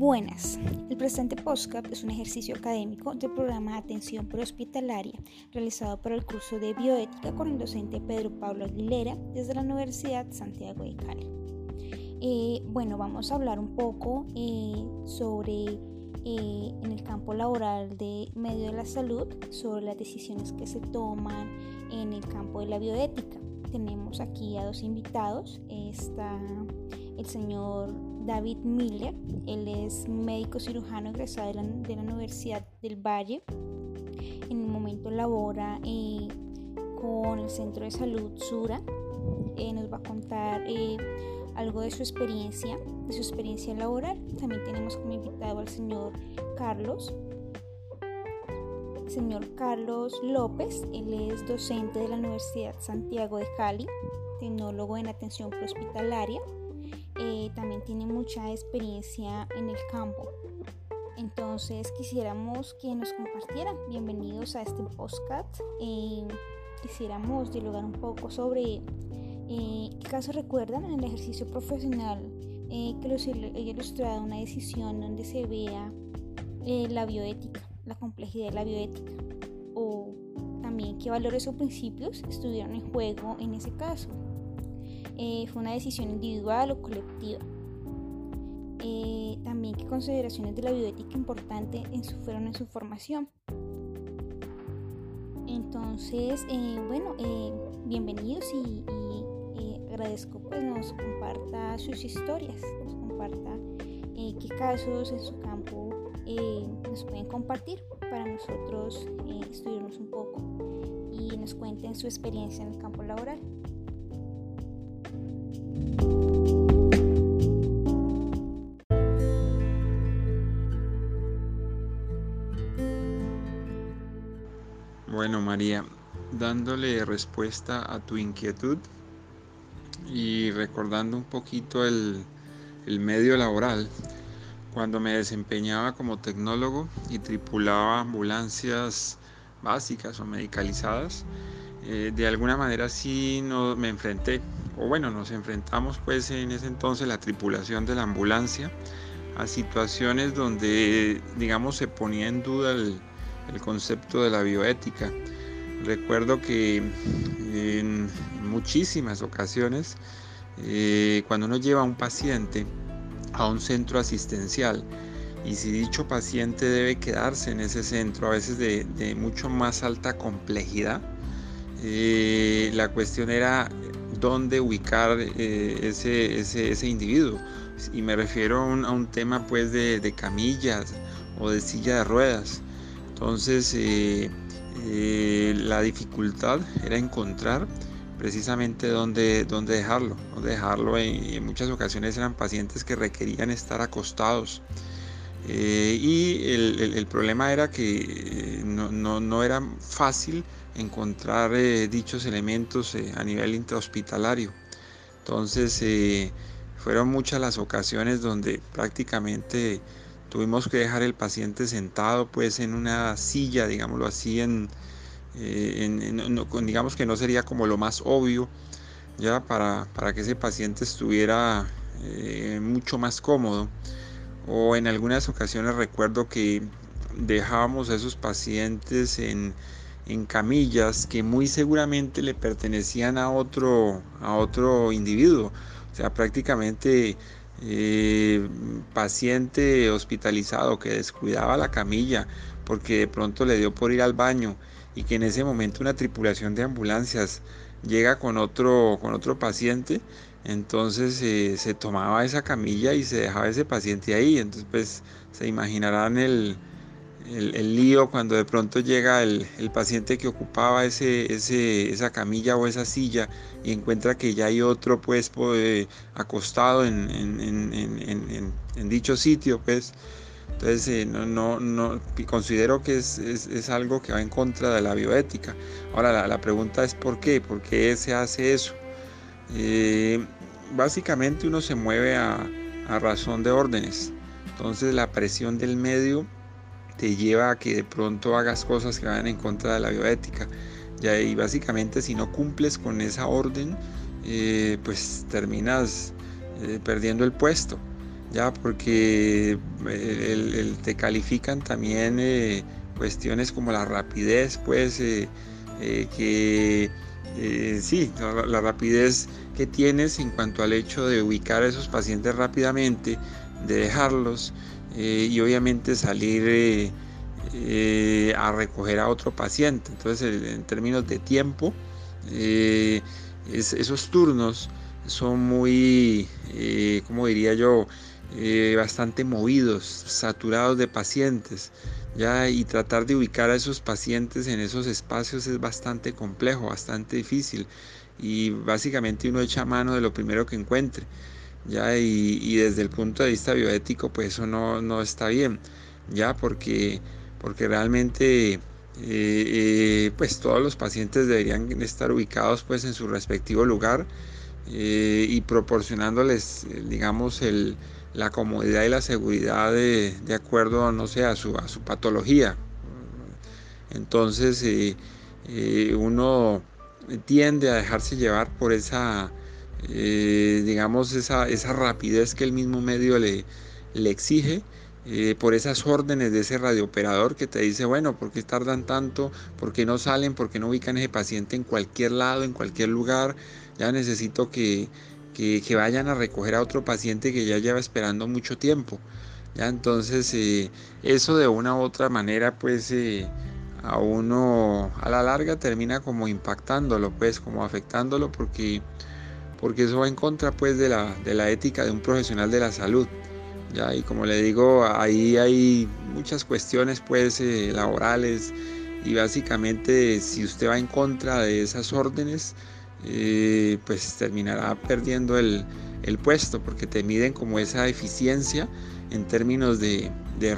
Buenas. El presente podcast es un ejercicio académico del programa de atención prehospitalaria realizado por el curso de bioética con el docente Pedro Pablo Aguilera desde la Universidad Santiago de Cali. Eh, bueno, vamos a hablar un poco eh, sobre eh, en el campo laboral de medio de la salud, sobre las decisiones que se toman en el campo de la bioética. Tenemos aquí a dos invitados. Está el señor David Miller. Él es médico cirujano egresado de la, Universidad del Valle. En el momento labora eh, con el Centro de Salud Sura. Eh, nos va a contar eh, algo de su experiencia, de su experiencia laboral. También tenemos como invitado al señor Carlos. señor Carlos López, él es docente de la Universidad Santiago de Cali, tecnólogo en atención prehospitalaria eh, también tiene mucha experiencia en el campo. Entonces quisiéramos que nos compartieran. Bienvenidos a este podcast. Eh, quisiéramos dialogar un poco sobre eh, qué caso recuerdan en el ejercicio profesional que los he ilustrado una decisión donde se vea la bioética, la complejidad de la bioética o también qué valores o principios estuvieron en juego en ese caso. Eh, fue una decisión individual o colectiva. Eh, también qué consideraciones de la bioética importante en su, fueron en su formación. Entonces, eh, bueno, bienvenidos y, agradezco pues nos comparta sus historias, nos comparta qué casos en su campo nos pueden compartir para nosotros estudiarnos un poco y nos cuenten su experiencia en el campo laboral. Bueno, María, dándole respuesta a tu inquietud y recordando un poquito el, medio laboral, cuando me desempeñaba como tecnólogo y tripulaba ambulancias básicas o medicalizadas, eh, de alguna manera sí no, me enfrenté, o bueno, nos enfrentamos pues en ese entonces la tripulación de la ambulancia a situaciones donde digamos se ponía en duda el, el concepto de la bioética. Recuerdo que en muchísimas ocasiones, eh, cuando uno lleva a un paciente a un centro asistencial, y si dicho paciente debe quedarse en ese centro, a veces de, mucho más alta complejidad, eh, la cuestión era dónde ubicar eh, ese, ese, individuo. Y me refiero a un, tema pues de, de camillas o de silla de ruedas. Entonces, eh, eh, la dificultad era encontrar precisamente dónde, dónde dejarlo. Dejarlo en muchas ocasiones eran pacientes que requerían estar acostados. Eh, y el, problema era que no, era fácil encontrar dichos elementos a nivel intrahospitalario. Entonces, fueron muchas las ocasiones donde prácticamente Tuvimos que dejar el paciente sentado pues en una silla, digámoslo así, en, eh, digamos que no sería como lo más obvio, ya para, para que ese paciente estuviera eh, mucho más cómodo. O en algunas ocasiones recuerdo que dejábamos a esos pacientes en, en camillas que muy seguramente le pertenecían a otro, a otro individuo. O sea, prácticamente eh, paciente hospitalizado que descuidaba la camilla porque de pronto le dio por ir al baño y que en ese momento una tripulación de ambulancias llega con otro, con otro paciente, entonces eh, se tomaba esa camilla y se dejaba ese paciente ahí. Entonces pues se imaginarán el, el, lío cuando de pronto llega el, paciente que ocupaba ese, esa camilla o esa silla y encuentra que ya hay otro pues, pues acostado en, dicho sitio pues entonces eh, no, no, considero que es, algo que va en contra de la bioética. Ahora la, pregunta es por qué por qué se hace eso eh, básicamente uno se mueve a, a razón de órdenes. Entonces la presión del medio te lleva a que de pronto hagas cosas que van en contra de la bioética. Y básicamente si no cumples con esa orden, eh, pues terminas eh, perdiendo el puesto. ya porque te califican también eh, cuestiones como la rapidez, pues eh, eh, que sí, la, rapidez que tienes en cuanto al hecho de ubicar a esos pacientes rápidamente, de dejarlos y obviamente salir a recoger a otro paciente. Entonces, en términos de tiempo, esos turnos son muy, como diría yo, eh, bastante movidos, saturados de pacientes, ya y tratar de ubicar a esos pacientes en esos espacios es bastante complejo, bastante difícil. Y básicamente uno echa mano de lo primero que encuentre, ya y, desde el punto de vista bioético pues eso no, no está bien, ya porque porque realmente eh, eh, pues todos los pacientes deberían estar ubicados pues en su respectivo lugar y proporcionándoles digamos el la comodidad y la seguridad de, acuerdo, no sé, a su, a su patología. Entonces eh, eh, uno tiende a dejarse llevar por esa, eh, digamos, esa, esa, rapidez que el mismo medio le, le exige. por esas órdenes de ese radiooperador que te dice, bueno, ¿por qué tardan tanto? ¿Por qué no salen? ¿Por qué no ubican ese paciente en cualquier lado, en cualquier lugar? Ya necesito que, que, vayan a recoger a otro paciente que ya lleva esperando mucho tiempo. ¿ya? Entonces, eh, eso de una u otra manera, pues eh, a uno a la larga termina como impactándolo, pues como afectándolo, porque, porque eso va en contra pues de la, de la ética de un profesional de la salud. ¿ya? Y como le digo, ahí hay muchas cuestiones pues eh, laborales y básicamente si usted va en contra de esas órdenes, eh, pues terminará perdiendo el, puesto porque te miden como esa eficiencia en términos de,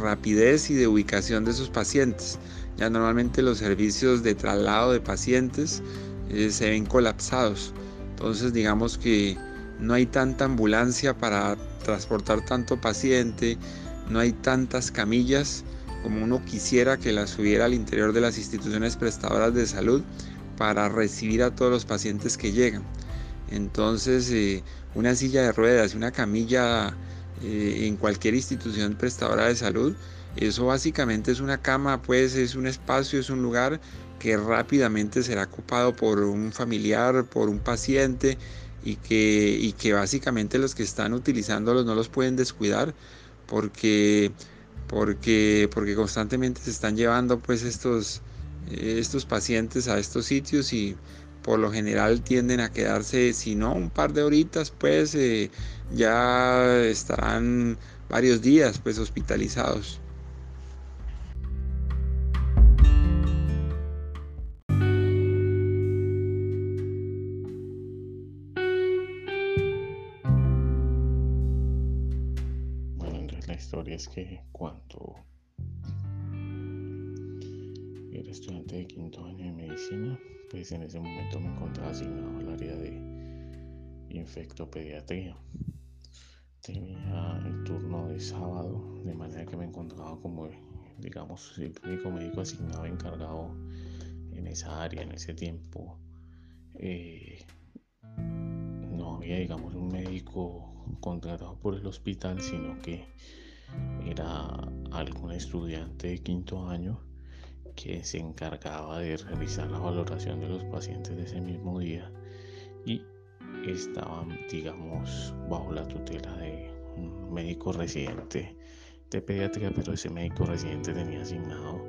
rapidez y de ubicación de sus pacientes. Ya normalmente los servicios de traslado de pacientes eh, se ven colapsados. Entonces digamos que no hay tanta ambulancia para transportar tanto paciente, no hay tantas camillas como uno quisiera que las hubiera al interior de las instituciones prestadoras de salud para recibir a todos los pacientes que llegan. Entonces, eh, una silla de ruedas, una camilla eh, en cualquier institución prestadora de salud, eso básicamente es una cama, pues es un espacio, es un lugar que rápidamente será ocupado por un familiar, por un paciente y que, y que básicamente los que están utilizándolos no los pueden descuidar porque, porque, porque constantemente se están llevando pues estos, estos pacientes a estos sitios y por lo general tienden a quedarse, si no un par de horitas, pues eh, ya estarán varios días pues hospitalizados. Historia es que cuando era estudiante de quinto año de medicina, pues en ese momento me encontraba asignado al área de infectopediatría. Tenía el turno de sábado, de manera que me encontraba como, digamos, el único médico asignado encargado en esa área, en ese tiempo. Eh, no había, digamos, un médico contratado por el hospital, sino que era algún estudiante de quinto año que se encargaba de realizar la valoración de los pacientes de ese mismo día y estaban, digamos, bajo la tutela de un médico residente de pediatría, pero ese médico residente tenía asignado,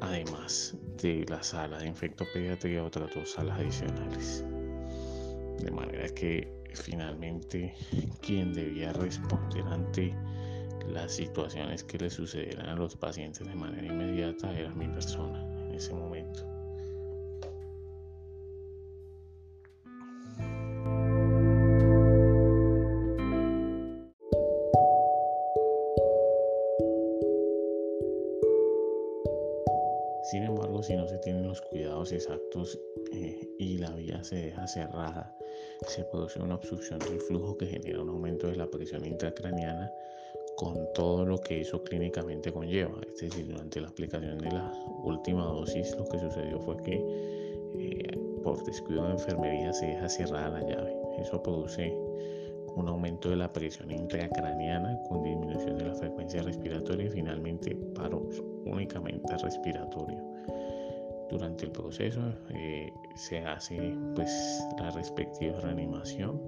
además de la sala de infectopediatría, otras dos salas adicionales. De manera que finalmente quien debía responder ante las situaciones que le sucedieran a los pacientes de manera inmediata era mi persona en ese momento. Sin embargo, si no se tienen los cuidados exactos eh, y la vía se deja cerrada, se produce una obstrucción del flujo que genera un aumento de la presión intracraniana con todo lo que eso clínicamente conlleva. Es decir, durante la aplicación de la última dosis lo que sucedió fue que eh, por descuido de enfermería se deja cerrada la llave. Eso produce un aumento de la presión intracraneana con disminución de la frecuencia respiratoria y finalmente paro únicamente respiratorio. Durante el proceso eh, se hace pues la respectiva reanimación,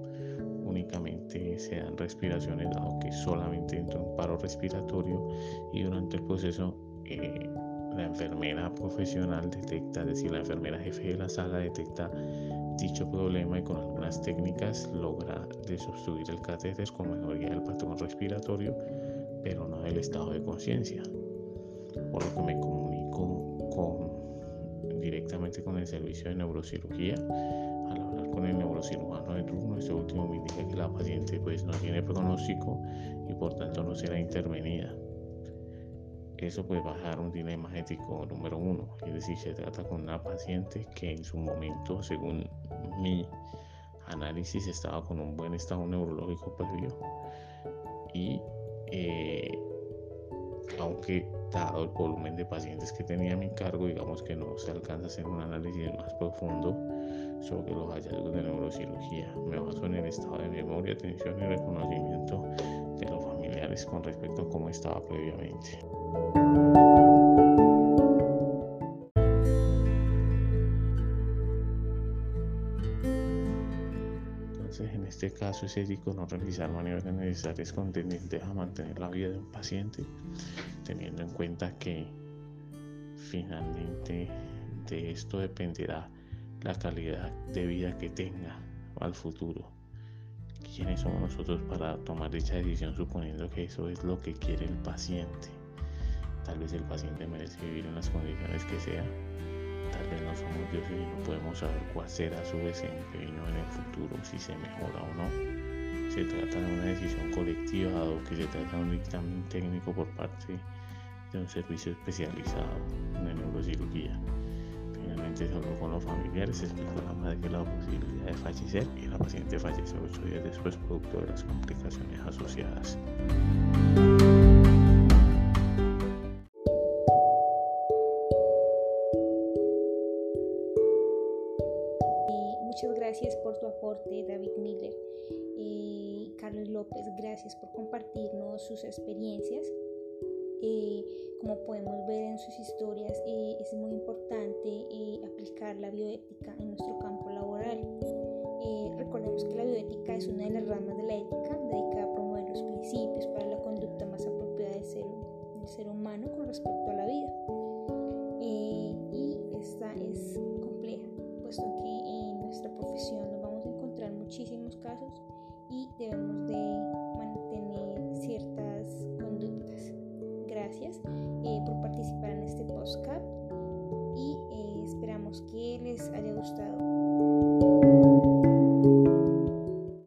únicamente se dan respiraciones dado que solamente entra un paro respiratorio y durante el proceso eh, la enfermera profesional detecta, es decir, la enfermera jefe de la sala detecta dicho problema y con algunas técnicas logra desobstruir el catéter con mejoría del patrón respiratorio, pero no del estado de conciencia. Por lo que me comunico con, directamente con el servicio de neurocirugía. Con el neurocirujano de turno, este último me indica que la paciente pues no tiene pronóstico y por tanto no será intervenida. Eso puede bajar un dilema ético número uno, es decir, se trata con una paciente que en su momento, según mi análisis, estaba con un buen estado neurológico previo y eh, aunque dado el volumen de pacientes que tenía a mi cargo, digamos que no se alcanza a hacer un análisis más profundo sobre los hallazgos de neurocirugía. Me baso en el estado de memoria, atención y reconocimiento de los familiares con respecto a cómo estaba previamente. Entonces, en este caso es ético no realizar maniobras necesarias contendientes a mantener la vida de un paciente, teniendo en cuenta que finalmente de esto dependerá la calidad de vida que tenga al futuro. ¿Quiénes somos nosotros para tomar dicha decisión suponiendo que eso es lo que quiere el paciente? Tal vez el paciente merece vivir en las condiciones que sea. Tal vez no somos dioses y no podemos saber cuál será su desempeño en el futuro, si se mejora o no. Se trata de una decisión colectiva, dado que se trata de un dictamen técnico por parte de un servicio especializado en neurocirugía. Finalmente, solo con los familiares, explicó a la madre la posibilidad de fallecer y la paciente falleció ocho días después, producto de las complicaciones asociadas. Muchas gracias por tu aporte, David Miller. Carlos López, gracias por compartirnos sus experiencias. Eh, como podemos ver en sus historias, eh, es muy importante aplicar la bioética en nuestro campo laboral. recordemos que la bioética es una de las ramas de la ética dedicada a promover los principios para la conducta más apropiada del ser, del ser humano con respecto a la vida. y esta es compleja, puesto que nuestra profesión nos vamos a encontrar muchísimos casos y debemos de Gracias